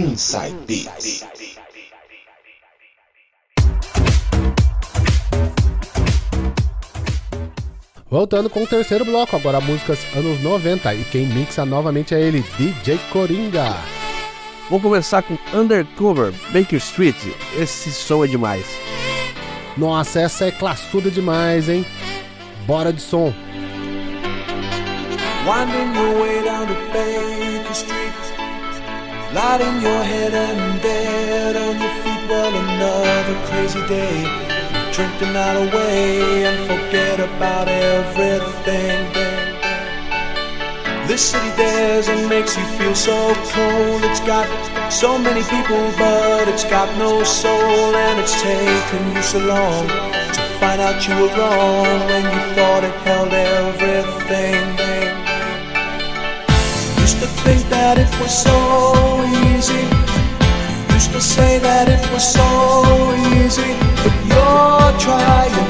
Inside Beats. Voltando com o terceiro bloco, agora músicas anos 90 e quem mixa novamente é ele, DJ Coringa. Vamos começar com Undercover, Baker Street. Esse som é demais. Nossa, essa é classuda demais, hein? Bora de som. Winding your way down Baker Street, lighting your head and dead on your feet. Well, another crazy day. drink the night away and forget about everything. This city dares and makes you feel so cold. It's got so many people, but it's got no soul, and it's taken you so long to find out you were wrong when you thought it held everything. Think that it was so easy. Used to say that it was so easy, but you're trying,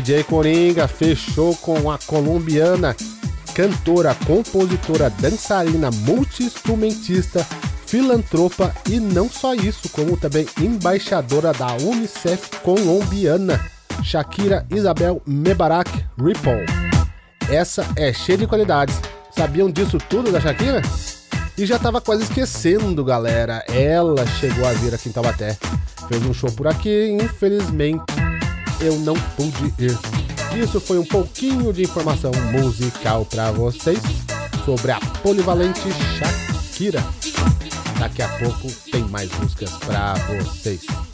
DJ Coringa fechou com a colombiana, cantora, compositora, dançarina, multi-instrumentista, filantropa e não só isso, como também embaixadora da Unicef colombiana, Shakira Isabel Mebarak Ripple. Essa é cheia de qualidades. Sabiam disso tudo da Shakira? E já tava quase esquecendo, galera. Ela chegou a vir aqui em Taubaté. Fez um show por aqui, infelizmente eu não pude ir. Isso foi um pouquinho de informação musical para vocês sobre a polivalente Shakira. Daqui a pouco tem mais músicas para vocês.